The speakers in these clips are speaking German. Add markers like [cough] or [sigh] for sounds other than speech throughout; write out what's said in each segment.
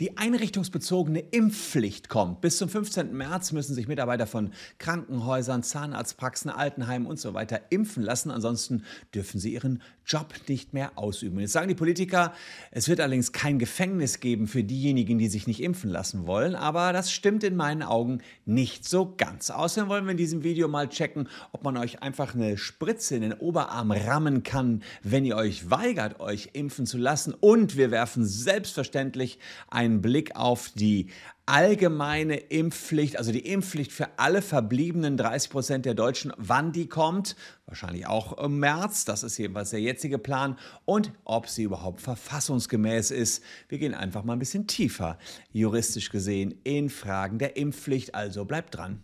Die einrichtungsbezogene Impfpflicht kommt. Bis zum 15. März müssen sich Mitarbeiter von Krankenhäusern, Zahnarztpraxen, Altenheimen und so weiter impfen lassen. Ansonsten dürfen sie ihren Job nicht mehr ausüben. Jetzt sagen die Politiker, es wird allerdings kein Gefängnis geben für diejenigen, die sich nicht impfen lassen wollen. Aber das stimmt in meinen Augen nicht so ganz. Außerdem wollen wir in diesem Video mal checken, ob man euch einfach eine Spritze in den Oberarm rammen kann, wenn ihr euch weigert, euch impfen zu lassen. Und wir werfen selbstverständlich einen Blick auf die allgemeine Impfpflicht, also die Impfpflicht für alle verbliebenen 30 Prozent der Deutschen, wann die kommt, wahrscheinlich auch im März, das ist jedenfalls der jetzige Plan, und ob sie überhaupt verfassungsgemäß ist. Wir gehen einfach mal ein bisschen tiefer, juristisch gesehen, in Fragen der Impfpflicht, also bleibt dran.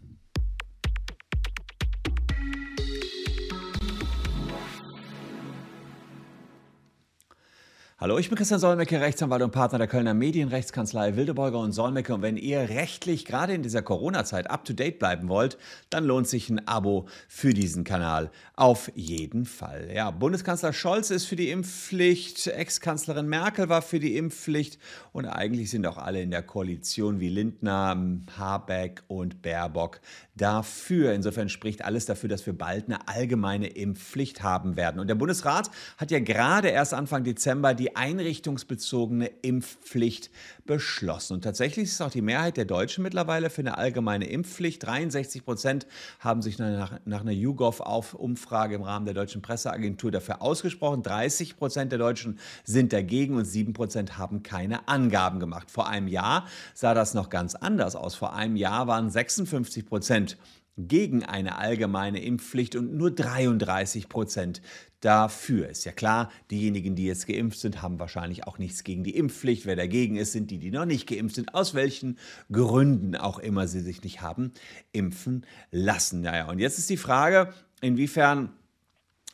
Hallo, ich bin Christian Solmecke, Rechtsanwalt und Partner der Kölner Medienrechtskanzlei Wildeborger und Solmecke. Und wenn ihr rechtlich gerade in dieser Corona-Zeit up-to-date bleiben wollt, dann lohnt sich ein Abo für diesen Kanal auf jeden Fall. Ja, Bundeskanzler Scholz ist für die Impfpflicht, Ex-Kanzlerin Merkel war für die Impfpflicht und eigentlich sind auch alle in der Koalition wie Lindner, Habeck und Baerbock dafür. Insofern spricht alles dafür, dass wir bald eine allgemeine Impfpflicht haben werden. Und der Bundesrat hat ja gerade erst Anfang Dezember die einrichtungsbezogene Impfpflicht beschlossen. Und tatsächlich ist auch die Mehrheit der Deutschen mittlerweile für eine allgemeine Impfpflicht. 63 Prozent haben sich nach, nach einer YouGov-Umfrage im Rahmen der Deutschen Presseagentur dafür ausgesprochen. 30 Prozent der Deutschen sind dagegen und 7 Prozent haben keine Angaben gemacht. Vor einem Jahr sah das noch ganz anders aus. Vor einem Jahr waren 56 Prozent gegen eine allgemeine Impfpflicht und nur 33 Prozent dafür. Ist ja klar, diejenigen, die jetzt geimpft sind, haben wahrscheinlich auch nichts gegen die Impfpflicht. Wer dagegen ist, sind die, die noch nicht geimpft sind, aus welchen Gründen auch immer sie sich nicht haben impfen lassen. Naja, und jetzt ist die Frage, inwiefern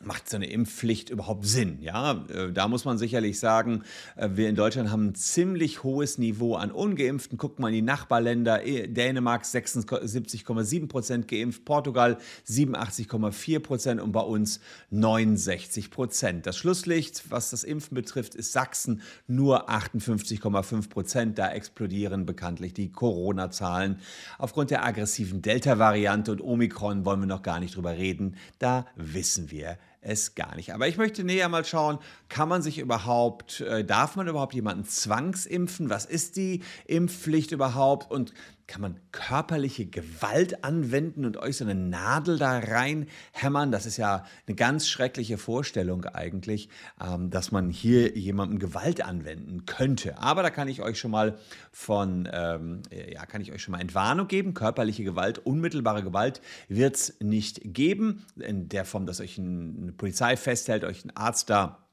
macht so eine Impfpflicht überhaupt Sinn? Ja, äh, da muss man sicherlich sagen, äh, wir in Deutschland haben ein ziemlich hohes Niveau an Ungeimpften. Guckt mal in die Nachbarländer, Dänemark 76,7 Prozent geimpft, Portugal 87,4 Prozent und bei uns 69 Prozent. Das Schlusslicht, was das Impfen betrifft, ist Sachsen nur 58,5 Prozent. Da explodieren bekanntlich die Corona-Zahlen. Aufgrund der aggressiven Delta-Variante und Omikron wollen wir noch gar nicht drüber reden. Da wissen wir es gar nicht. Aber ich möchte näher mal schauen, kann man sich überhaupt, äh, darf man überhaupt jemanden zwangsimpfen? Was ist die Impfpflicht überhaupt? Und kann man körperliche Gewalt anwenden und euch so eine Nadel da reinhämmern? Das ist ja eine ganz schreckliche Vorstellung eigentlich, ähm, dass man hier jemandem Gewalt anwenden könnte. Aber da kann ich euch schon mal von, ähm, ja, kann ich euch schon mal Entwarnung geben. Körperliche Gewalt, unmittelbare Gewalt wird es nicht geben. In der Form, dass euch eine Polizei festhält, euch ein Arzt da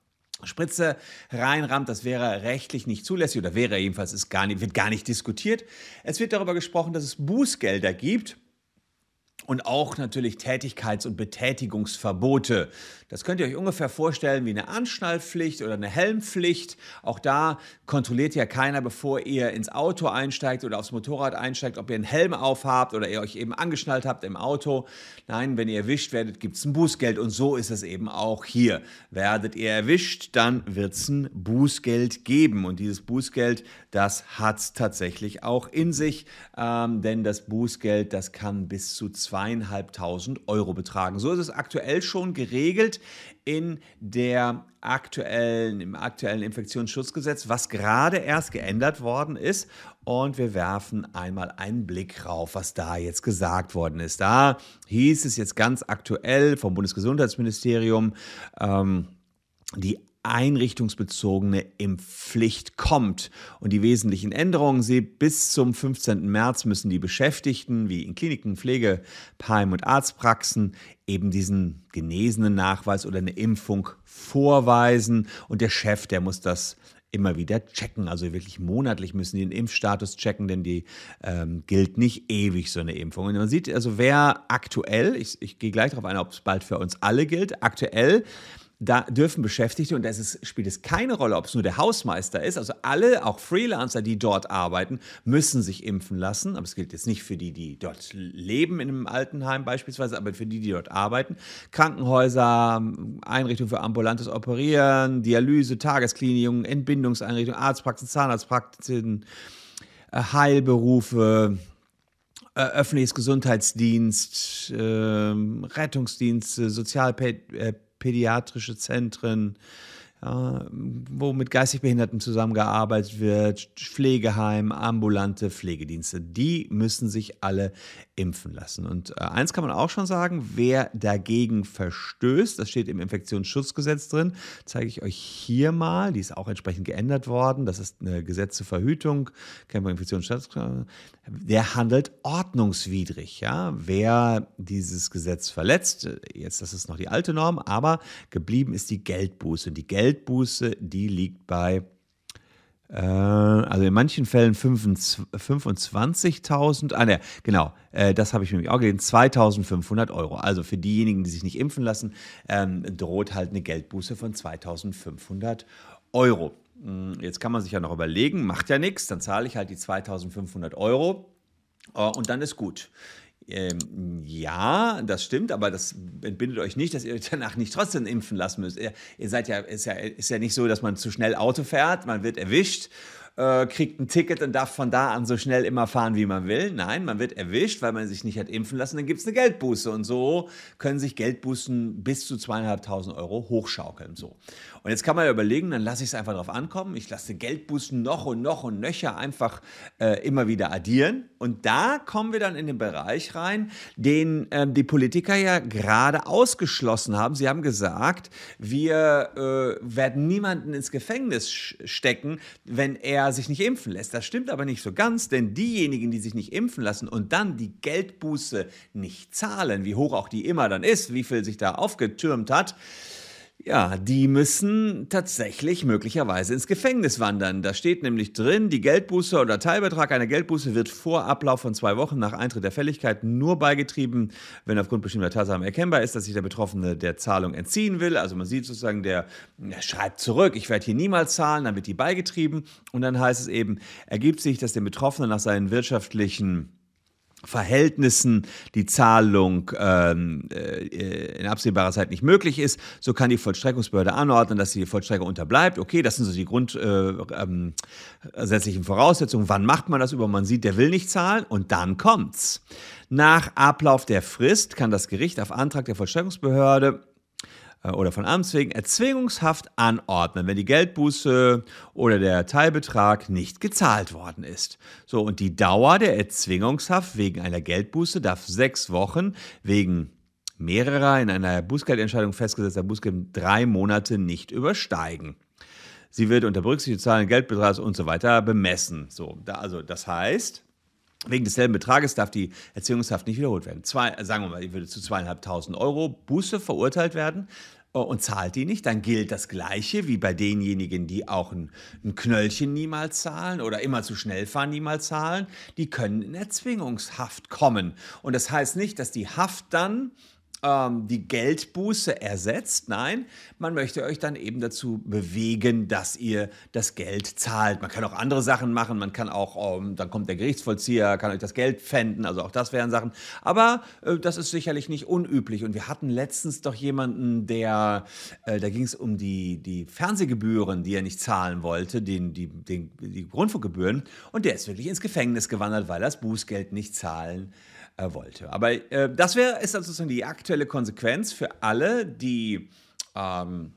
Spritze reinrammt, das wäre rechtlich nicht zulässig oder wäre jedenfalls ist gar nicht, wird gar nicht diskutiert. Es wird darüber gesprochen, dass es Bußgelder gibt und auch natürlich Tätigkeits- und Betätigungsverbote. Das könnt ihr euch ungefähr vorstellen wie eine Anschnallpflicht oder eine Helmpflicht. Auch da kontrolliert ja keiner, bevor ihr ins Auto einsteigt oder aufs Motorrad einsteigt, ob ihr einen Helm aufhabt oder ihr euch eben angeschnallt habt im Auto. Nein, wenn ihr erwischt werdet, gibt es ein Bußgeld und so ist es eben auch hier. Werdet ihr erwischt, dann wird es ein Bußgeld geben und dieses Bußgeld, das hat es tatsächlich auch in sich, ähm, denn das Bußgeld, das kann bis zu zweieinhalbtausend Euro betragen. So ist es aktuell schon geregelt in der aktuellen, im aktuellen Infektionsschutzgesetz, was gerade erst geändert worden ist. Und wir werfen einmal einen Blick rauf, was da jetzt gesagt worden ist. Da hieß es jetzt ganz aktuell vom Bundesgesundheitsministerium, ähm, die einrichtungsbezogene Impfpflicht kommt. Und die wesentlichen Änderungen sind, bis zum 15. März müssen die Beschäftigten, wie in Kliniken, Pflegeheim und Arztpraxen, eben diesen genesenen Nachweis oder eine Impfung vorweisen. Und der Chef, der muss das immer wieder checken. Also wirklich monatlich müssen die den Impfstatus checken, denn die ähm, gilt nicht ewig, so eine Impfung. Und man sieht also, wer aktuell, ich, ich gehe gleich darauf ein, ob es bald für uns alle gilt, aktuell da dürfen Beschäftigte, und es spielt es keine Rolle, ob es nur der Hausmeister ist, also alle, auch Freelancer, die dort arbeiten, müssen sich impfen lassen. Aber es gilt jetzt nicht für die, die dort leben in einem Altenheim beispielsweise, aber für die, die dort arbeiten. Krankenhäuser, Einrichtungen für ambulantes Operieren, Dialyse, Tageskliniken, Entbindungseinrichtungen, Arztpraxen, Zahnarztpraxen, äh, Heilberufe, äh, öffentliches Gesundheitsdienst, äh, Rettungsdienste, sozialpädiatrische Zentren, wo mit geistig Behinderten zusammengearbeitet wird, Pflegeheim, ambulante Pflegedienste, die müssen sich alle impfen lassen. Und äh, eins kann man auch schon sagen, wer dagegen verstößt, das steht im Infektionsschutzgesetz drin, zeige ich euch hier mal, die ist auch entsprechend geändert worden, das ist eine Gesetz zur Verhütung, der handelt ordnungswidrig. Ja? Wer dieses Gesetz verletzt, jetzt das ist noch die alte Norm, aber geblieben ist die Geldbuße. Die Geldbuße, die liegt bei äh, also in manchen Fällen 25.000, ah ne, genau, äh, das habe ich nämlich auch gelesen, 2.500 Euro. Also für diejenigen, die sich nicht impfen lassen, ähm, droht halt eine Geldbuße von 2.500 Euro. Hm, jetzt kann man sich ja noch überlegen, macht ja nichts, dann zahle ich halt die 2.500 Euro äh, und dann ist gut. Ähm, ja, das stimmt, aber das entbindet euch nicht, dass ihr euch danach nicht trotzdem impfen lassen müsst. Ihr, ihr seid ja ist, ja, ist ja nicht so, dass man zu schnell Auto fährt, man wird erwischt äh, kriegt ein Ticket und darf von da an so schnell immer fahren, wie man will. Nein, man wird erwischt, weil man sich nicht hat impfen lassen, dann gibt es eine Geldbuße. Und so können sich Geldbußen bis zu zweieinhalbtausend Euro hochschaukeln. So. Und jetzt kann man ja überlegen, dann lasse ich es einfach drauf ankommen. Ich lasse Geldbußen noch und noch und nöcher einfach äh, immer wieder addieren. Und da kommen wir dann in den Bereich rein, den äh, die Politiker ja gerade ausgeschlossen haben. Sie haben gesagt, wir äh, werden niemanden ins Gefängnis stecken, wenn er sich nicht impfen lässt. Das stimmt aber nicht so ganz, denn diejenigen, die sich nicht impfen lassen und dann die Geldbuße nicht zahlen, wie hoch auch die immer dann ist, wie viel sich da aufgetürmt hat, ja, die müssen tatsächlich möglicherweise ins Gefängnis wandern. Da steht nämlich drin, die Geldbuße oder Teilbetrag einer Geldbuße wird vor Ablauf von zwei Wochen nach Eintritt der Fälligkeit nur beigetrieben, wenn aufgrund bestimmter Tatsachen erkennbar ist, dass sich der Betroffene der Zahlung entziehen will. Also man sieht sozusagen, der, der schreibt zurück, ich werde hier niemals zahlen, dann wird die beigetrieben. Und dann heißt es eben, ergibt sich, dass der Betroffene nach seinen wirtschaftlichen Verhältnissen die Zahlung ähm, äh, in absehbarer Zeit nicht möglich ist, so kann die Vollstreckungsbehörde anordnen, dass die Vollstreckung unterbleibt. Okay, das sind so die grundsätzlichen äh, ähm, Voraussetzungen. Wann macht man das über? Man sieht, der will nicht zahlen und dann kommt's. Nach Ablauf der Frist kann das Gericht auf Antrag der Vollstreckungsbehörde oder von Amts wegen Erzwingungshaft anordnen, wenn die Geldbuße oder der Teilbetrag nicht gezahlt worden ist. So, und die Dauer der Erzwingungshaft wegen einer Geldbuße darf sechs Wochen wegen mehrerer in einer Bußgeldentscheidung festgesetzter Bußgeld drei Monate nicht übersteigen. Sie wird unter Berücksichtigung des Zahlen Geldbetrags und so weiter bemessen. So, da, also das heißt, Wegen desselben Betrages darf die Erziehungshaft nicht wiederholt werden. Zwei, sagen wir mal, ich würde zu zweieinhalbtausend Euro Buße verurteilt werden äh, und zahlt die nicht, dann gilt das Gleiche wie bei denjenigen, die auch ein, ein, Knöllchen niemals zahlen oder immer zu schnell fahren niemals zahlen. Die können in Erzwingungshaft kommen. Und das heißt nicht, dass die Haft dann ähm, die Geldbuße ersetzt. Nein, man möchte euch dann eben dazu bewegen, dass ihr das Geld zahlt. Man kann auch andere Sachen machen. Man kann auch, ähm, dann kommt der Gerichtsvollzieher, kann euch das Geld pfänden. Also auch das wären Sachen. Aber äh, das ist sicherlich nicht unüblich. Und wir hatten letztens doch jemanden, der, äh, da ging es um die, die Fernsehgebühren, die er nicht zahlen wollte, den, die, den, die Grundfunkgebühren. Und der ist wirklich ins Gefängnis gewandert, weil er das Bußgeld nicht zahlen äh, wollte. Aber äh, das wäre ist sozusagen die aktuelle Konsequenz für alle, die ähm,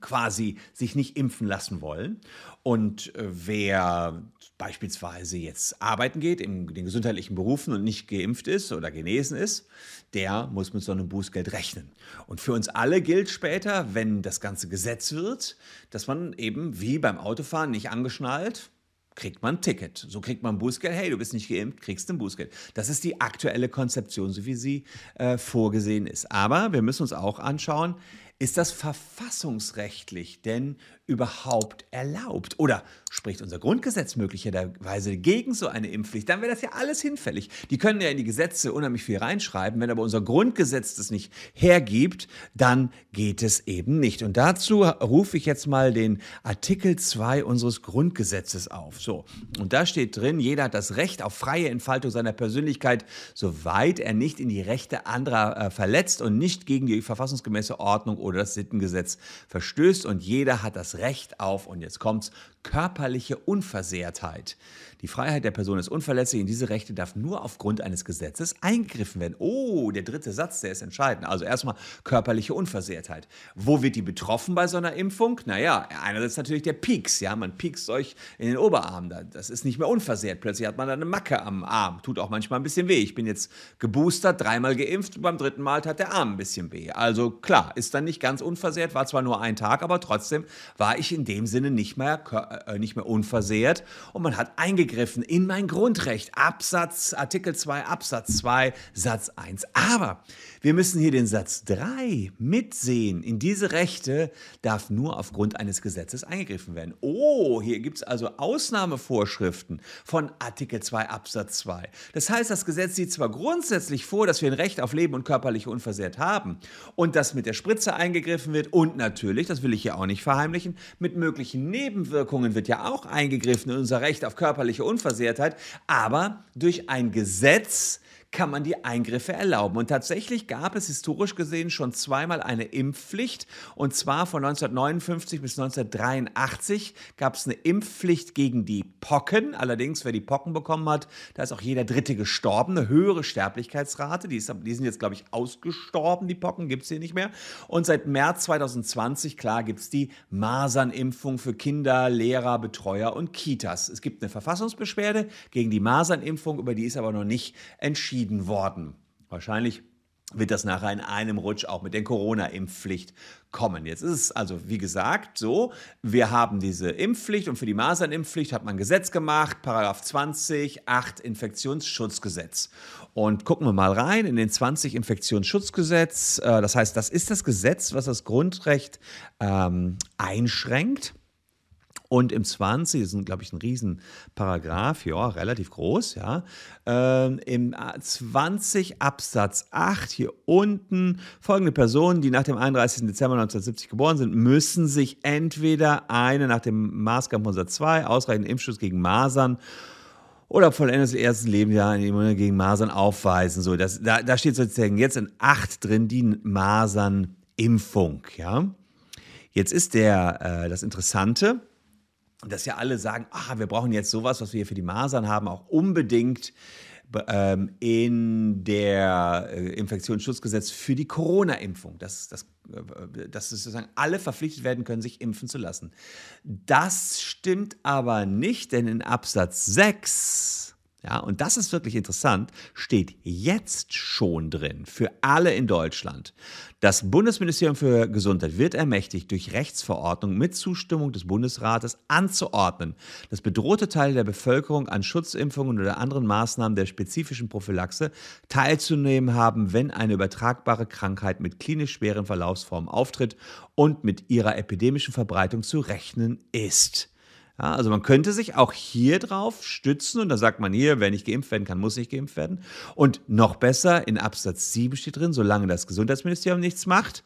quasi sich nicht impfen lassen wollen. Und äh, wer beispielsweise jetzt arbeiten geht in den gesundheitlichen Berufen und nicht geimpft ist oder genesen ist, der muss mit so einem Bußgeld rechnen. Und für uns alle gilt später, wenn das ganze Gesetz wird, dass man eben wie beim Autofahren nicht angeschnallt kriegt man ein Ticket. So kriegt man Bußgeld. Hey, du bist nicht geimpft, kriegst ein Bußgeld. Das ist die aktuelle Konzeption, so wie sie äh, vorgesehen ist. Aber wir müssen uns auch anschauen, Ist das verfassungsrechtlich denn überhaupt erlaubt? Oder spricht unser Grundgesetz möglicherweise gegen so eine Impfpflicht? Dann wäre das ja alles hinfällig. Die können ja in die Gesetze unheimlich viel reinschreiben. Wenn aber unser Grundgesetz das nicht hergibt, dann geht es eben nicht. Und dazu rufe ich jetzt mal den Artikel 2 unseres Grundgesetzes auf. So. Und da steht drin, jeder hat das Recht auf freie Entfaltung seiner Persönlichkeit, soweit er nicht in die Rechte anderer äh, verletzt und nicht gegen die verfassungsgemäße Ordnung oder das Sittengesetz verstößt. Und jeder hat das Recht auf, und jetzt kommt's, körperliche Unversehrtheit. Die Freiheit der Person ist unverletzlich. In diese Rechte darf nur aufgrund eines Gesetzes eingegriffen werden. Oh, der dritte Satz, der ist entscheidend. Also erstmal körperliche Unversehrtheit. Wo wird die betroffen bei so einer Impfung? Naja, einerseits natürlich der Pieks. Ja, man piekst euch in den Oberarm. Das ist nicht mehr unversehrt. Plötzlich hat man da eine Macke am Arm. Tut auch manchmal ein bisschen weh. Ich bin jetzt geboostert, dreimal geimpft. Und beim dritten Mal hat der Arm ein bisschen weh. Also klar, ist dann nicht ganz unversehrt. War zwar nur ein Tag, aber trotzdem war ich in dem Sinne nicht mehr, äh, nicht mehr unversehrt. Und man hat eingegriffen eingegriffen in mein Grundrecht. Absatz, Artikel 2, Absatz 2, Satz 1. Aber wir müssen hier den Satz 3 mitsehen. In diese Rechte darf nur aufgrund eines Gesetzes eingegriffen werden. Oh, hier gibt es also Ausnahmevorschriften von Artikel 2 Absatz 2. Das heißt, das Gesetz sieht zwar grundsätzlich vor, dass wir ein Recht auf Leben und körperliche Unversehrt haben und dass mit der Spritze eingegriffen wird und natürlich, das will ich hier auch nicht verheimlichen, mit möglichen Nebenwirkungen wird ja auch eingegriffen in unser Recht auf körperliche Unversehrtheit, aber durch ein Gesetz, kann man die Eingriffe erlauben. Und tatsächlich gab es historisch gesehen schon zweimal eine Impfpflicht. Und zwar von 1959 bis 1983 gab es eine Impfpflicht gegen die Pocken. Allerdings, wer die Pocken bekommen hat, da ist auch jeder Dritte gestorben. Eine höhere Sterblichkeitsrate. Die, ist, die sind jetzt, glaube ich, ausgestorben. Die Pocken gibt es hier nicht mehr. Und seit März 2020, klar, gibt es die Masernimpfung für Kinder, Lehrer, Betreuer und Kitas. Es gibt eine Verfassungsbeschwerde gegen die Masernimpfung, über die ist aber noch nicht entschieden entschieden worden. Wahrscheinlich wird das nachher in einem Rutsch auch mit der Corona-Impfpflicht kommen. Jetzt ist es also, wie gesagt, so, wir haben diese Impfpflicht und für die Masernimpfpflicht hat man ein Gesetz gemacht, Paragraph 20, 8 Infektionsschutzgesetz. Und gucken wir mal rein in den 20 Infektionsschutzgesetz. Äh, das heißt, das ist das Gesetz, was das Grundrecht ähm, einschränkt. Und im 20, das ist, glaube ich, ein Riesenparagraph, ja, relativ groß, ja. Ähm, Im 20 Absatz 8 hier unten folgende Personen, die nach dem 31. Dezember 1970 geboren sind, müssen sich entweder eine nach dem Maßgabe von Satz 2 ausreichenden Impfschutz gegen Masern oder vollendet das erste Lebensjahr gegen Masern aufweisen. So, das, da, da steht sozusagen jetzt in 8 drin die Masernimpfung, ja. Jetzt ist der, äh, das Interessante, dass ja alle sagen, ah, wir brauchen jetzt sowas, was wir hier für die Masern haben, auch unbedingt ähm, in der äh, Infektionsschutzgesetz für die Corona-Impfung, dass, dass, äh, dass sozusagen alle verpflichtet werden können, sich impfen zu lassen. Das stimmt aber nicht, denn in Absatz 6 ja, und das ist wirklich interessant, steht jetzt schon drin für alle in Deutschland. Das Bundesministerium für Gesundheit wird ermächtigt, durch Rechtsverordnung mit Zustimmung des Bundesrates anzuordnen, dass bedrohte Teile der Bevölkerung an Schutzimpfungen oder anderen Maßnahmen der spezifischen Prophylaxe teilzunehmen haben, wenn eine übertragbare Krankheit mit klinisch schweren Verlaufsformen auftritt und mit ihrer epidemischen Verbreitung zu rechnen ist. Ja, also man könnte sich auch hier drauf stützen und da sagt man hier, wer nicht geimpft werden kann, muss nicht geimpft werden. Und noch besser, in Absatz 7 steht drin, solange das Gesundheitsministerium nichts macht,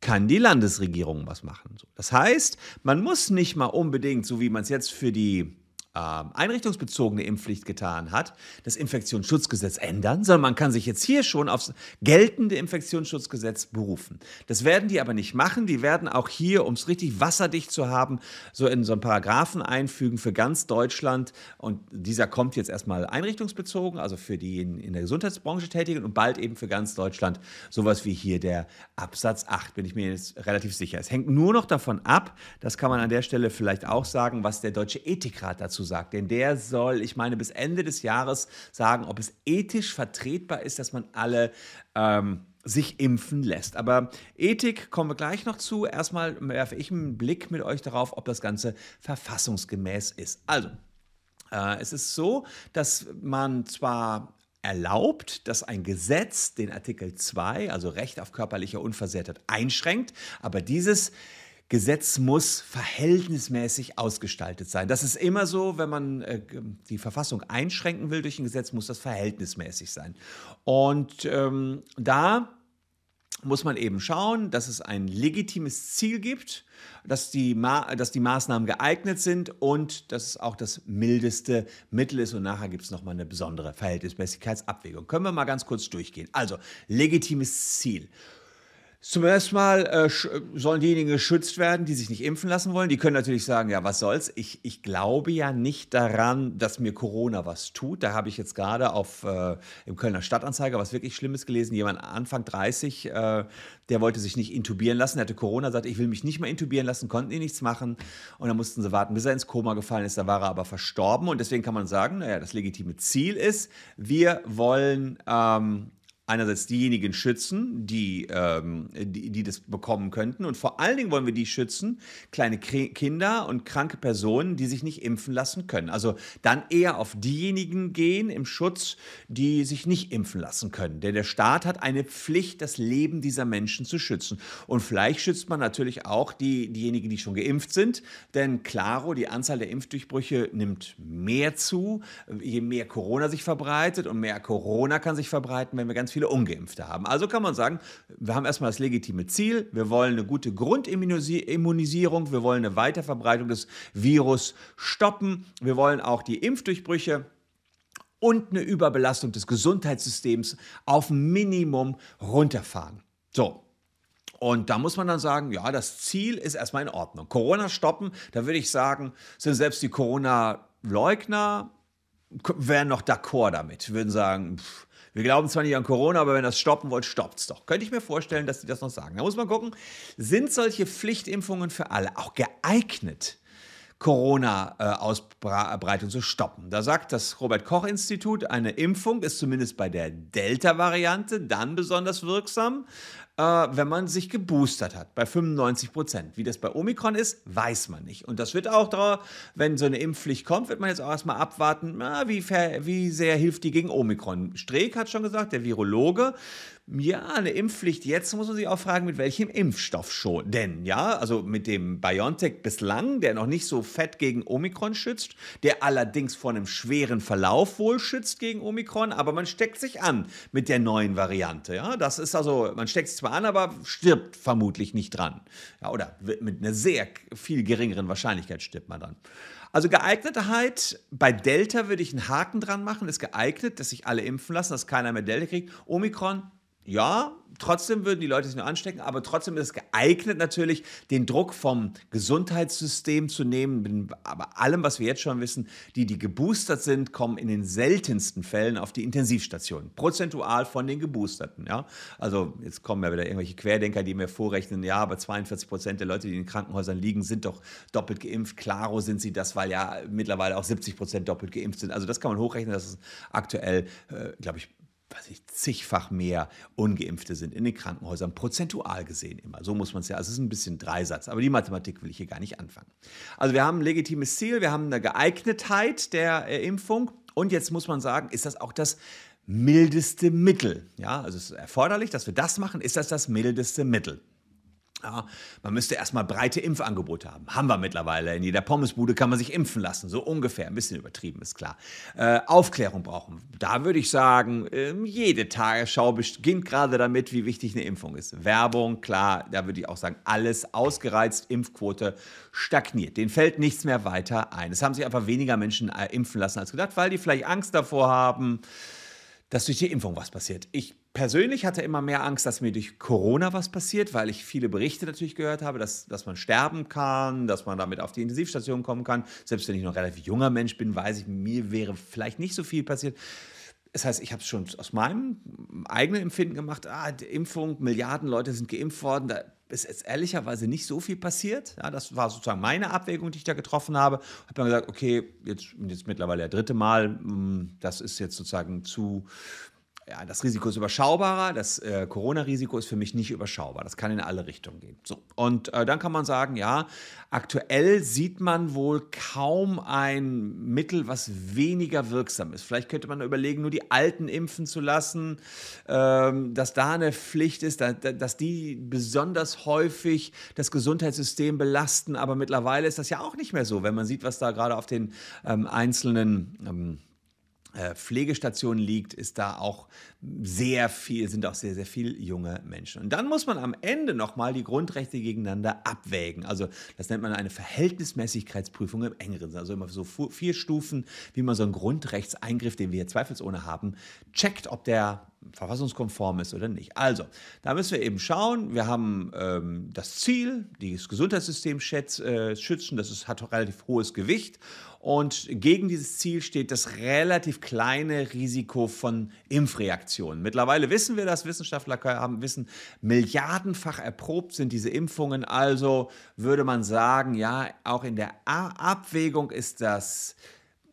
kann die Landesregierung was machen. Das heißt, man muss nicht mal unbedingt, so wie man es jetzt für die ähm, einrichtungsbezogene Impfpflicht getan hat, das Infektionsschutzgesetz ändern, sondern man kann sich jetzt hier schon aufs geltende Infektionsschutzgesetz berufen. Das werden die aber nicht machen. Die werden auch hier, um es richtig wasserdicht zu haben, so in so einen Paragraphen einfügen für ganz Deutschland. Und dieser kommt jetzt erstmal einrichtungsbezogen, also für die in, in der Gesundheitsbranche tätigen und bald eben für ganz Deutschland sowas wie hier der Absatz 8, bin ich mir jetzt relativ sicher. Es hängt nur noch davon ab, das kann man an der Stelle vielleicht auch sagen, was der Deutsche Ethikrat dazu sagt. Denn der soll, ich meine, bis Ende des Jahres sagen, ob es ethisch vertretbar ist, dass man alle ähm, sich impfen lässt. Aber Ethik kommen wir gleich noch zu. Erstmal werfe ich einen Blick mit euch darauf, ob das Ganze verfassungsgemäß ist. Also, äh, es ist so, dass man zwar erlaubt, dass ein Gesetz den Artikel 2, also Recht auf körperliche Unversehrtheit, einschränkt, aber dieses Gesetz muss verhältnismäßig ausgestaltet sein. Das ist immer so, wenn man äh, die Verfassung einschränken will durch ein Gesetz, muss das verhältnismäßig sein. Und ähm, da muss man eben schauen, dass es ein legitimes Ziel gibt, dass die, dass die Maßnahmen geeignet sind und dass es auch das mildeste Mittel ist. Und nachher gibt es nochmal eine besondere Verhältnismäßigkeitsabwägung. Können wir mal ganz kurz durchgehen. Also, legitimes Ziel. Zum ersten Mal äh, sollen diejenigen geschützt werden, die sich nicht impfen lassen wollen. Die können natürlich sagen, ja, was soll's. Ich, ich glaube ja nicht daran, dass mir Corona was tut. Da habe ich jetzt gerade auf äh, im Kölner Stadtanzeiger was wirklich Schlimmes gelesen. Jemand Anfang 30, äh, der wollte sich nicht intubieren lassen, der hatte Corona, sagte, ich will mich nicht mehr intubieren lassen, konnten die nichts machen. Und dann mussten sie warten, bis er ins Koma gefallen ist. Da war er aber verstorben. Und deswegen kann man sagen, naja, das legitime Ziel ist, wir wollen ähm, einerseits diejenigen schützen, die, ähm, die, die, das bekommen könnten. Und vor allen Dingen wollen wir die schützen, kleine Kinder und kranke Personen, die sich nicht impfen lassen können. Also dann eher auf diejenigen gehen im Schutz, die sich nicht impfen lassen können. Denn der Staat hat eine Pflicht, das Leben dieser Menschen zu schützen. Und vielleicht schützt man natürlich auch die, diejenigen, die schon geimpft sind. Denn klaro, die Anzahl der Impfdurchbrüche nimmt mehr zu, je mehr Corona sich verbreitet. Und mehr Corona kann sich verbreiten, wenn wir ganz viele Ungeimpfte haben. Also kann man sagen, wir haben erstmal das legitime Ziel, wir wollen eine gute Grundimmunisierung, wir wollen eine Weiterverbreitung des Virus stoppen, wir wollen auch die Impfdurchbrüche und eine Überbelastung des Gesundheitssystems auf Minimum runterfahren. So, und da muss man dann sagen, ja, das Ziel ist erstmal in Ordnung. Corona stoppen, da würde ich sagen, sind selbst die Corona-Leugner, wären noch d'accord damit, würden sagen, pff, wir glauben zwar nicht an Corona, aber wenn das stoppen wollt, stoppt es doch. Könnte ich mir vorstellen, dass die das noch sagen. Da muss man gucken, sind solche Pflichtimpfungen für alle auch geeignet? Corona-Ausbreitung zu stoppen. Da sagt das Robert Koch Institut, eine Impfung ist zumindest bei der Delta-Variante dann besonders wirksam, äh, wenn man sich geboostert hat, bei 95 Prozent. Wie das bei Omikron ist, weiß man nicht. Und das wird auch wenn so eine Impfpflicht kommt, wird man jetzt auch erstmal abwarten, na, wie, wie sehr hilft die gegen Omikron. Streeck hat schon gesagt, der Virologe, ja, eine Impfpflicht. Jetzt muss man sich auch fragen, mit welchem Impfstoff schon. Denn, ja, also mit dem BioNTech bislang, der noch nicht so fett gegen Omikron schützt, der allerdings vor einem schweren Verlauf wohl schützt gegen Omikron, aber man steckt sich an mit der neuen Variante. Ja, das ist also, man steckt sich zwar an, aber stirbt vermutlich nicht dran. Ja, oder mit einer sehr viel geringeren Wahrscheinlichkeit stirbt man dann. Also Geeignetheit, bei Delta würde ich einen Haken dran machen, ist geeignet, dass sich alle impfen lassen, dass keiner mehr Delta kriegt. Omikron ja, trotzdem würden die Leute sich nur anstecken, aber trotzdem ist es geeignet natürlich, den Druck vom Gesundheitssystem zu nehmen. Aber allem, was wir jetzt schon wissen, die, die geboostert sind, kommen in den seltensten Fällen auf die Intensivstation. Prozentual von den Geboosterten. Ja? Also jetzt kommen ja wieder irgendwelche Querdenker, die mir vorrechnen, ja, aber 42 Prozent der Leute, die in den Krankenhäusern liegen, sind doch doppelt geimpft. Klaro sind sie das, weil ja mittlerweile auch 70 Prozent doppelt geimpft sind. Also das kann man hochrechnen, das ist aktuell, äh, glaube ich, was ich, zigfach mehr Ungeimpfte sind in den Krankenhäusern, prozentual gesehen immer. So muss man es ja, also es ist ein bisschen Dreisatz, aber die Mathematik will ich hier gar nicht anfangen. Also wir haben ein legitimes Ziel, wir haben eine Geeignetheit der äh, Impfung und jetzt muss man sagen, ist das auch das mildeste Mittel. Ja, also es ist erforderlich, dass wir das machen, ist das das mildeste Mittel. Ja, man müsste erstmal breite Impfangebote haben. Haben wir mittlerweile. In jeder Pommesbude kann man sich impfen lassen. So ungefähr. Ein bisschen übertrieben, ist klar. Äh, Aufklärung brauchen. Da würde ich sagen, äh, jede Tagesschau beginnt gerade damit, wie wichtig eine Impfung ist. Werbung, klar. Da würde ich auch sagen, alles ausgereizt. Impfquote stagniert. Den fällt nichts mehr weiter ein. Es haben sich einfach weniger Menschen äh, impfen lassen als gedacht, weil die vielleicht Angst davor haben, dass durch die Impfung was passiert. Ich persönlich hatte immer mehr Angst, dass mir durch Corona was passiert, weil ich viele Berichte natürlich gehört habe, dass, dass man sterben kann, dass man damit auf die Intensivstation kommen kann. Selbst wenn ich noch relativ junger Mensch bin, weiß ich, mir wäre vielleicht nicht so viel passiert. Das heißt, ich habe es schon aus meinem eigenen Empfinden gemacht. Ah, Impfung, Milliarden Leute sind geimpft worden. Da ist jetzt ehrlicherweise nicht so viel passiert. Ja, das war sozusagen meine Abwägung, die ich da getroffen habe. Habe dann gesagt, okay, jetzt, jetzt mittlerweile der dritte Mal, hm, das ist jetzt sozusagen zu ja, das Risiko ist überschaubarer, das äh, Corona-Risiko ist für mich nicht überschaubar. Das kann in alle Richtungen gehen. So. Und äh, dann kann man sagen, ja, aktuell sieht man wohl kaum ein Mittel, was weniger wirksam ist. Vielleicht könnte man überlegen, nur die Alten impfen zu lassen, ähm, dass da eine Pflicht ist, da, dass die besonders häufig das Gesundheitssystem belasten. Aber mittlerweile ist das ja auch nicht mehr so, wenn man sieht, was da gerade auf den ähm, einzelnen ähm, äh, Pflegestationen liegt, ist da auch sehr viel, sind auch sehr, sehr viele junge Menschen. Und dann muss man am Ende nochmal die Grundrechte gegeneinander abwägen. Also das nennt man eine Verhältnismäßigkeitsprüfung im engeren Sinne. Also immer so vier Stufen, wie man so einen Grundrechtseingriff, den wir hier zweifelsohne haben, checkt, ob der verfassungskonform ist oder nicht. Also, da müssen wir eben schauen. Wir haben ähm, das Ziel, das Gesundheitssystem schätz, äh, schützen, das ist, hat relativ hohes Gewicht. Und gegen dieses Ziel steht das relativ kleine Risiko von Impfreaktionen. Mittlerweile wissen wir das, Wissenschaftler haben wissen, milliardenfach erprobt sind diese Impfungen. Also würde man sagen, ja, auch in der Abwägung ist das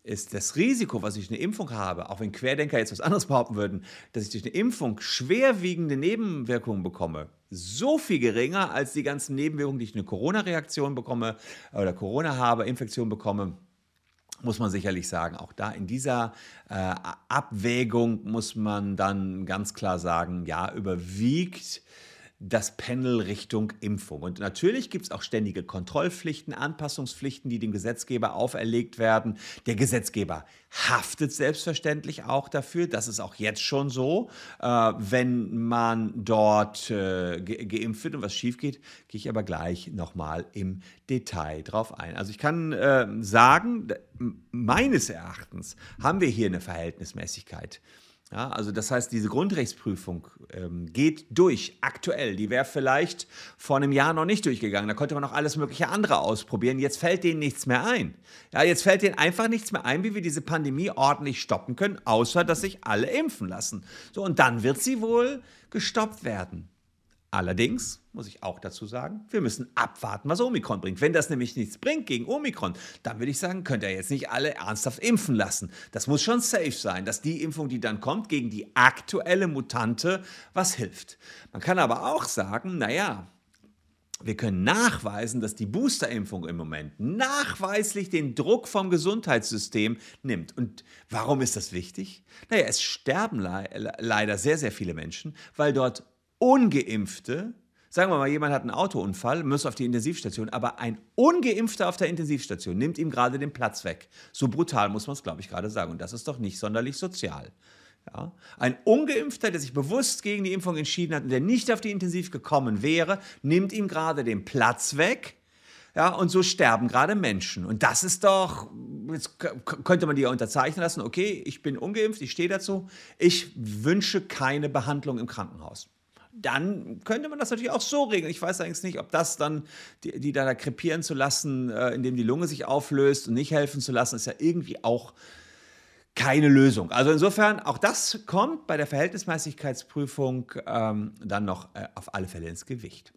ist das Risiko, was ich eine Impfung habe, auch wenn Querdenker jetzt was anderes behaupten würden, dass ich durch eine Impfung schwerwiegende Nebenwirkungen bekomme, so viel geringer als die ganzen Nebenwirkungen, die ich eine Corona-Reaktion bekomme oder Corona habe, Infektion bekomme muss man sicherlich sagen. Auch da in dieser äh, Abwägung muss man dann ganz klar sagen, ja, überwiegt das Panel Richtung Impfung. Und natürlich gibt es auch ständige Kontrollpflichten, Anpassungspflichten, die dem Gesetzgeber auferlegt werden. Der Gesetzgeber haftet selbstverständlich auch dafür. Das ist auch jetzt schon so. Äh, wenn man dort äh, ge geimpft wird und was schief geht, gehe ich aber gleich nochmal im Detail drauf ein. Also ich kann äh, sagen, meines Erachtens haben wir hier eine Verhältnismäßigkeit. Ja, also das heißt, diese Grundrechtsprüfung ähm, geht durch, aktuell. Die wäre vielleicht vor einem Jahr noch nicht durchgegangen. Da konnte man noch alles mögliche andere ausprobieren. Jetzt fällt denen nichts mehr ein. Ja, jetzt fällt denen einfach nichts mehr ein, wie wir diese Pandemie ordentlich stoppen können, außer dass sich alle impfen lassen. So, und dann wird sie wohl gestoppt werden. Allerdings muss ich auch dazu sagen, wir müssen abwarten, was Omikron bringt. Wenn das nämlich nichts bringt gegen Omikron, dann würde ich sagen, könnt ihr jetzt nicht alle ernsthaft impfen lassen. Das muss schon safe sein, dass die Impfung, die dann kommt, gegen die aktuelle Mutante was hilft. Man kann aber auch sagen, naja, wir können nachweisen, dass die Boosterimpfung im Moment nachweislich den Druck vom Gesundheitssystem nimmt. Und warum ist das wichtig? Naja, es sterben le leider sehr, sehr viele Menschen, weil dort Ungeimpfte, sagen wir mal, jemand hat einen Autounfall, muss auf die Intensivstation, aber ein Ungeimpfter auf der Intensivstation nimmt ihm gerade den Platz weg. So brutal muss man es, glaube ich, gerade sagen. Und das ist doch nicht sonderlich sozial. Ja? Ein Ungeimpfter, der sich bewusst gegen die Impfung entschieden hat und der nicht auf die Intensiv gekommen wäre, nimmt ihm gerade den Platz weg. Ja, und so sterben gerade Menschen. Und das ist doch, jetzt könnte man die ja unterzeichnen lassen, okay, ich bin ungeimpft, ich stehe dazu, ich wünsche keine Behandlung im Krankenhaus dann könnte man das natürlich auch so regeln. Ich weiß allerdings nicht, ob das dann, die, die da krepieren zu lassen, äh, indem die Lunge sich auflöst und nicht helfen zu lassen, ist ja irgendwie auch keine Lösung. Also insofern, auch das kommt bei der Verhältnismäßigkeitsprüfung ähm, dann noch äh, auf alle Fälle ins Gewicht.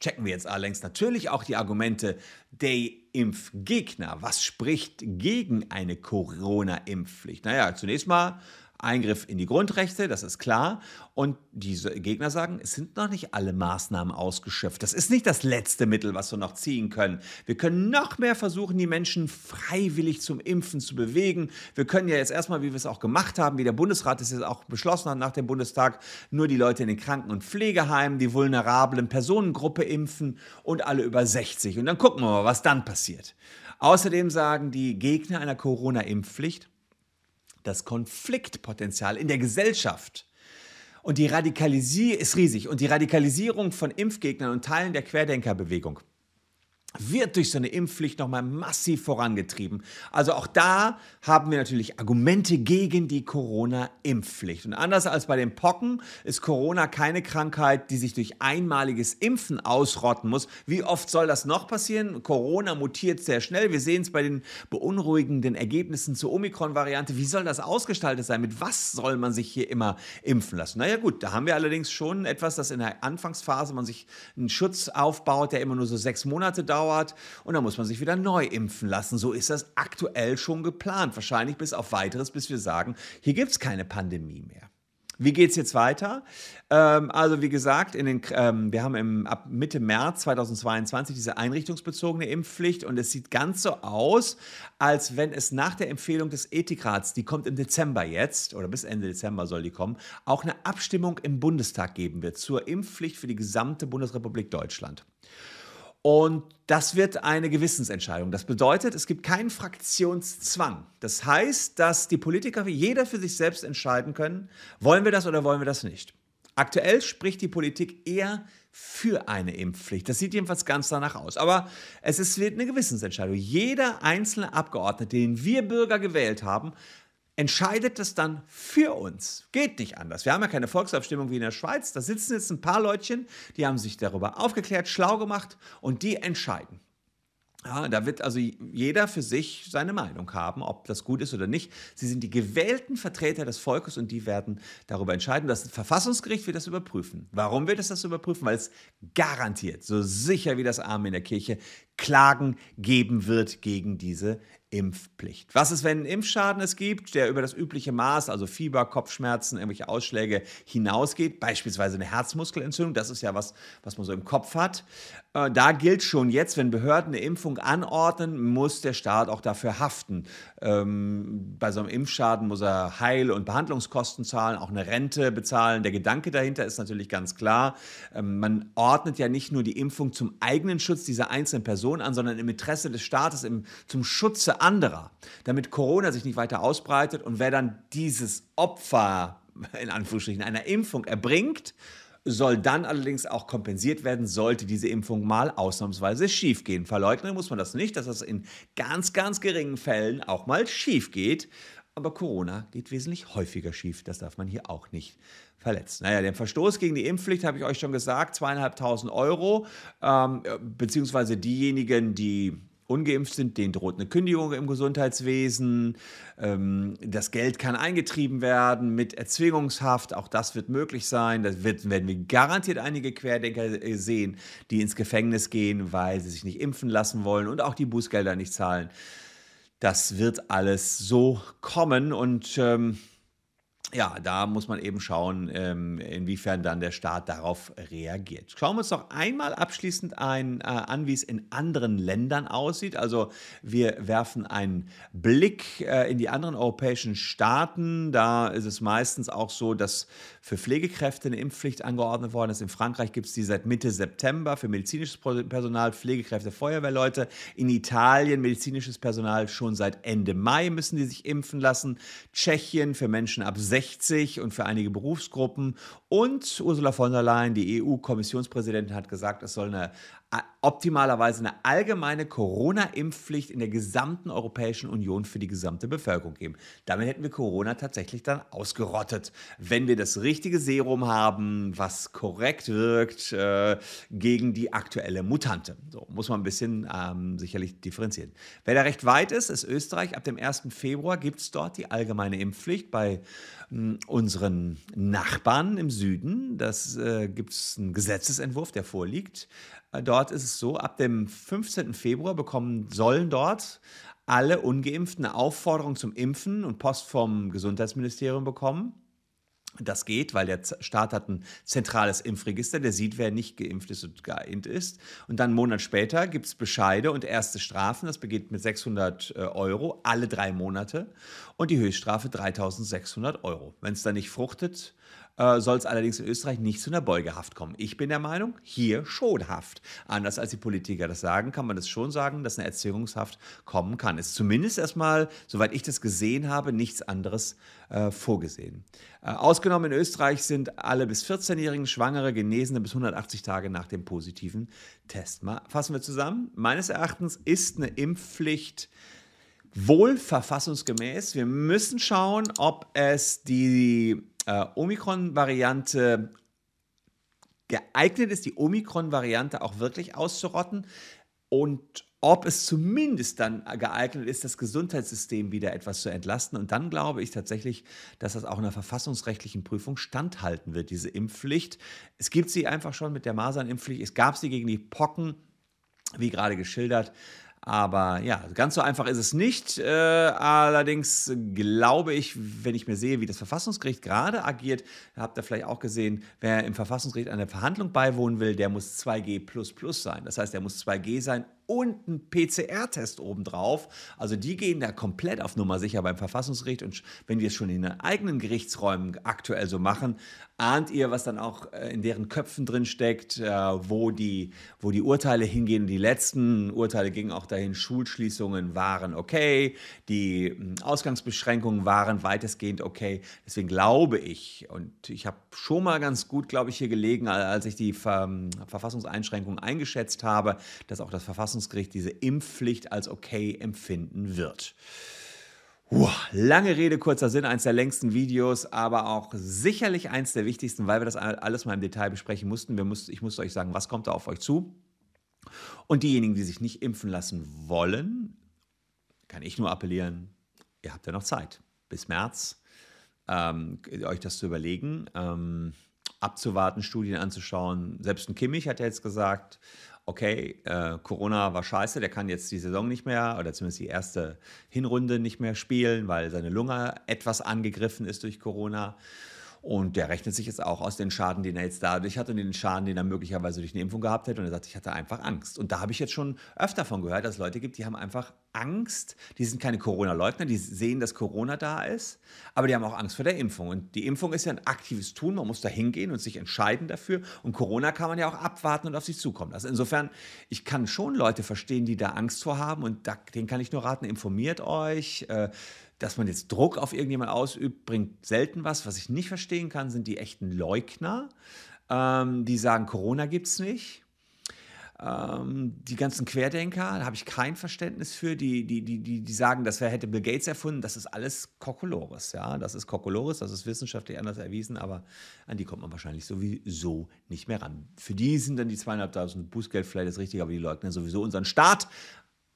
Checken wir jetzt allerdings natürlich auch die Argumente der Impfgegner. Was spricht gegen eine Corona-Impfpflicht? Naja, zunächst mal Eingriff in die Grundrechte, das ist klar. Und diese Gegner sagen, es sind noch nicht alle Maßnahmen ausgeschöpft. Das ist nicht das letzte Mittel, was wir noch ziehen können. Wir können noch mehr versuchen, die Menschen freiwillig zum Impfen zu bewegen. Wir können ja jetzt erstmal, wie wir es auch gemacht haben, wie der Bundesrat es jetzt auch beschlossen hat nach dem Bundestag, nur die Leute in den Kranken- und Pflegeheimen, die vulnerablen Personengruppe impfen und alle über 60. Und dann gucken wir mal, was dann passiert. Außerdem sagen die Gegner einer Corona-Impfpflicht, das Konfliktpotenzial in der Gesellschaft. Und die Radikalisierung ist riesig. Und die Radikalisierung von Impfgegnern und Teilen der Querdenkerbewegung wird durch so eine Impfpflicht nochmal massiv vorangetrieben. Also auch da haben wir natürlich Argumente gegen die Corona-Impfpflicht. Und anders als bei den Pocken ist Corona keine Krankheit, die sich durch einmaliges Impfen ausrotten muss. Wie oft soll das noch passieren? Corona mutiert sehr schnell. Wir sehen es bei den beunruhigenden Ergebnissen zur Omikron-Variante. Wie soll das ausgestaltet sein? Mit was soll man sich hier immer impfen lassen? Naja gut, da haben wir allerdings schon etwas, das in der Anfangsphase man sich einen Schutz aufbaut, der immer nur so sechs Monate dauert dauert und dann muss man sich wieder neu impfen lassen. So ist das aktuell schon geplant. Wahrscheinlich bis auf weiteres, bis wir sagen, hier gibt es keine Pandemie mehr. Wie geht es jetzt weiter? Ähm, also wie gesagt, in den, ähm, wir haben im, ab Mitte März 2022 diese einrichtungsbezogene Impfpflicht und es sieht ganz so aus, als wenn es nach der Empfehlung des Ethikrats, die kommt im Dezember jetzt oder bis Ende Dezember soll die kommen, auch eine Abstimmung im Bundestag geben wird zur Impfpflicht für die gesamte Bundesrepublik Deutschland. Und das wird eine Gewissensentscheidung. Das bedeutet, es gibt keinen Fraktionszwang. Das heißt, dass die Politiker, jeder für sich selbst entscheiden können, wollen wir das oder wollen wir das nicht. Aktuell spricht die Politik eher für eine Impfpflicht. Das sieht jedenfalls ganz danach aus. Aber es ist, wird eine Gewissensentscheidung. Jeder einzelne Abgeordnete, den wir Bürger gewählt haben, entscheidet das dann für uns. Geht nicht anders. Wir haben ja keine Volksabstimmung wie in der Schweiz. Da sitzen jetzt ein paar Leutchen, die haben sich darüber aufgeklärt, schlau gemacht und die entscheiden. Ja, da wird also jeder für sich seine Meinung haben, ob das gut ist oder nicht. Sie sind die gewählten Vertreter des Volkes und die werden darüber entscheiden. Das Verfassungsgericht wird das überprüfen. Warum wird es das überprüfen? Weil es garantiert, so sicher wie das Arm in der Kirche, Klagen geben wird gegen diese Impfpflicht. Was ist, wenn ein Impfschaden es gibt, der über das übliche Maß, also Fieber, Kopfschmerzen, irgendwelche Ausschläge hinausgeht, beispielsweise eine Herzmuskelentzündung, das ist ja was, was man so im Kopf hat. Äh, da gilt schon jetzt, wenn Behörden eine Impfung anordnen, muss der Staat auch dafür haften. Ähm, bei so einem Impfschaden muss er Heil- und Behandlungskosten zahlen, auch eine Rente bezahlen. Der Gedanke dahinter ist natürlich ganz klar. Ähm, man ordnet ja nicht nur die Impfung zum eigenen Schutz dieser einzelnen Person an, sondern im Interesse des Staates, im, zum Schutze anderer, damit Corona sich nicht weiter ausbreitet und wer dann dieses Opfer in Anführungsstrichen einer Impfung erbringt, soll dann allerdings auch kompensiert werden, sollte diese Impfung mal ausnahmsweise schiefgehen. Verleugnen muss man das nicht, dass das in ganz, ganz geringen Fällen auch mal schief geht. Aber Corona geht wesentlich häufiger schief. Das darf man hier auch nicht verletzen. Naja, den Verstoß gegen die Impfpflicht habe ich euch schon gesagt, zweieinhalbtausend Euro, ähm, beziehungsweise diejenigen, die ungeimpft sind, denen droht eine Kündigung im Gesundheitswesen. Ähm, das Geld kann eingetrieben werden mit Erzwingungshaft. Auch das wird möglich sein. Da werden wir garantiert einige Querdenker äh, sehen, die ins Gefängnis gehen, weil sie sich nicht impfen lassen wollen und auch die Bußgelder nicht zahlen. Das wird alles so kommen und ähm, ja, da muss man eben schauen, ähm, inwiefern dann der Staat darauf reagiert. Schauen wir uns noch einmal abschließend ein, äh, an, wie es in anderen Ländern aussieht. Also wir werfen einen Blick äh, in die anderen europäischen Staaten. Da ist es meistens auch so, dass für Pflegekräfte eine Impfpflicht angeordnet worden ist. In Frankreich gibt es die seit Mitte September für medizinisches Personal, Pflegekräfte, Feuerwehrleute. In Italien medizinisches Personal schon seit Ende Mai müssen die sich impfen lassen. Tschechien für Menschen ab 6 60 und für einige Berufsgruppen. Und Ursula von der Leyen, die EU-Kommissionspräsidentin, hat gesagt, es soll eine optimalerweise eine allgemeine Corona-Impfpflicht in der gesamten Europäischen Union für die gesamte Bevölkerung geben. Damit hätten wir Corona tatsächlich dann ausgerottet. Wenn wir das richtige Serum haben, was korrekt wirkt äh, gegen die aktuelle Mutante. So muss man ein bisschen ähm, sicherlich differenzieren. Wer da recht weit ist, ist Österreich. Ab dem 1. Februar gibt es dort die allgemeine Impfpflicht bei äh, unseren Nachbarn im Süden. Das äh, gibt es einen Gesetzesentwurf, der vorliegt. Äh, dort ist es so, ab dem 15. Februar bekommen, sollen dort alle Ungeimpften eine Aufforderung zum Impfen und Post vom Gesundheitsministerium bekommen. Das geht, weil der Staat hat ein zentrales Impfregister, der sieht, wer nicht geimpft ist und geimpft ist. Und dann einen Monat später gibt es Bescheide und erste Strafen. Das beginnt mit 600 äh, Euro alle drei Monate und die Höchststrafe 3600 Euro. Wenn es dann nicht fruchtet, äh, soll es allerdings in Österreich nicht zu einer Beugehaft kommen. Ich bin der Meinung, hier schon Haft. Anders als die Politiker das sagen, kann man das schon sagen, dass eine Erzwingungshaft kommen kann. Ist zumindest erstmal, soweit ich das gesehen habe, nichts anderes äh, vorgesehen. Äh, ausgenommen in Österreich sind alle bis 14-jährigen Schwangere Genesene bis 180 Tage nach dem positiven Test. Mal fassen wir zusammen. Meines Erachtens ist eine Impfpflicht wohl verfassungsgemäß. Wir müssen schauen, ob es die äh, Omikron-Variante geeignet ist, die Omikron-Variante auch wirklich auszurotten und ob es zumindest dann geeignet ist, das Gesundheitssystem wieder etwas zu entlasten. Und dann glaube ich tatsächlich, dass das auch einer verfassungsrechtlichen Prüfung standhalten wird, diese Impfpflicht. Es gibt sie einfach schon mit der Masernimpfpflicht. Es gab sie gegen die Pocken, wie gerade geschildert. Aber ja, ganz so einfach ist es nicht. Äh, allerdings glaube ich, wenn ich mir sehe, wie das Verfassungsgericht gerade agiert, habt ihr vielleicht auch gesehen, wer im Verfassungsgericht einer Verhandlung beiwohnen will, der muss 2G sein. Das heißt, er muss 2G sein und ein PCR-Test obendrauf. Also die gehen da komplett auf Nummer sicher beim Verfassungsgericht. Und wenn die es schon in den eigenen Gerichtsräumen aktuell so machen, ahnt ihr, was dann auch äh, in deren Köpfen drin steckt, äh, wo die, wo die Urteile hingehen. Die letzten Urteile gingen auch dahin, Schulschließungen waren okay, die hm, Ausgangsbeschränkungen waren weitestgehend okay. Deswegen glaube ich, und ich habe schon mal ganz gut, glaube ich, hier gelegen, als ich die Ver Verfassungseinschränkungen eingeschätzt habe, dass auch das Verfassungsgericht diese Impfpflicht als okay empfinden wird. Uah, lange Rede, kurzer Sinn, eins der längsten Videos, aber auch sicherlich eins der wichtigsten, weil wir das alles mal im Detail besprechen mussten. Wir mussten ich musste euch sagen, was kommt da auf euch zu. Und diejenigen, die sich nicht impfen lassen wollen, kann ich nur appellieren, ihr habt ja noch Zeit bis März, ähm, euch das zu überlegen, ähm, abzuwarten, Studien anzuschauen. Selbst ein Kimmich hat ja jetzt gesagt, okay, äh, Corona war scheiße, der kann jetzt die Saison nicht mehr oder zumindest die erste Hinrunde nicht mehr spielen, weil seine Lunge etwas angegriffen ist durch Corona. Und der rechnet sich jetzt auch aus den Schaden, den er jetzt dadurch hat und den Schaden, den er möglicherweise durch eine Impfung gehabt hätte. Und er sagt, ich hatte einfach Angst. Und da habe ich jetzt schon öfter von gehört, dass es Leute gibt, die haben einfach Angst. Die sind keine Corona-Leugner, die sehen, dass Corona da ist, aber die haben auch Angst vor der Impfung. Und die Impfung ist ja ein aktives Tun. Man muss da hingehen und sich entscheiden dafür. Und Corona kann man ja auch abwarten und auf sich zukommen lassen. Insofern, ich kann schon Leute verstehen, die da Angst vor haben. Und da, denen kann ich nur raten, informiert euch. Äh, dass man jetzt Druck auf irgendjemand ausübt, bringt selten was. Was ich nicht verstehen kann, sind die echten Leugner, ähm, die sagen, Corona gibt es nicht. Ähm, die ganzen Querdenker, da habe ich kein Verständnis für, die, die, die, die, die sagen, das hätte Bill Gates erfunden. Das ist alles Kokolores. Ja? Das ist Kokolores, das ist wissenschaftlich anders erwiesen, aber an die kommt man wahrscheinlich sowieso nicht mehr ran. Für die sind dann die zweieinhalbtausend Bußgeld vielleicht das Richtige, aber die leugnen sowieso unseren Staat.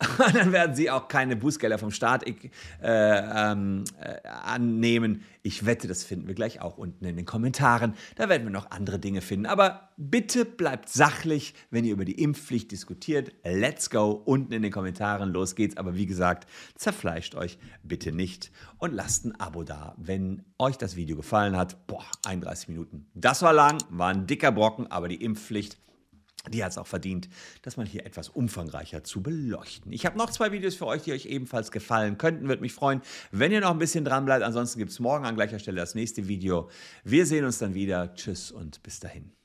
[laughs] dann werden sie auch keine Bußgelder vom Staat äh, ähm, äh, annehmen. Ich wette, das finden wir gleich auch unten in den Kommentaren. Da werden wir noch andere Dinge finden. Aber bitte bleibt sachlich, wenn ihr über die Impfpflicht diskutiert. Let's go. Unten in den Kommentaren. Los geht's. Aber wie gesagt, zerfleischt euch bitte nicht und lasst ein Abo da, wenn euch das Video gefallen hat. Boah, 31 Minuten. Das war lang, war ein dicker Brocken, aber die Impfpflicht die hat es auch verdient, dass man hier etwas umfangreicher zu beleuchten. Ich habe noch zwei Videos für euch, die euch ebenfalls gefallen könnten. Würde mich freuen, wenn ihr noch ein bisschen dran bleibt. Ansonsten gibt es morgen an gleicher Stelle das nächste Video. Wir sehen uns dann wieder. Tschüss und bis dahin.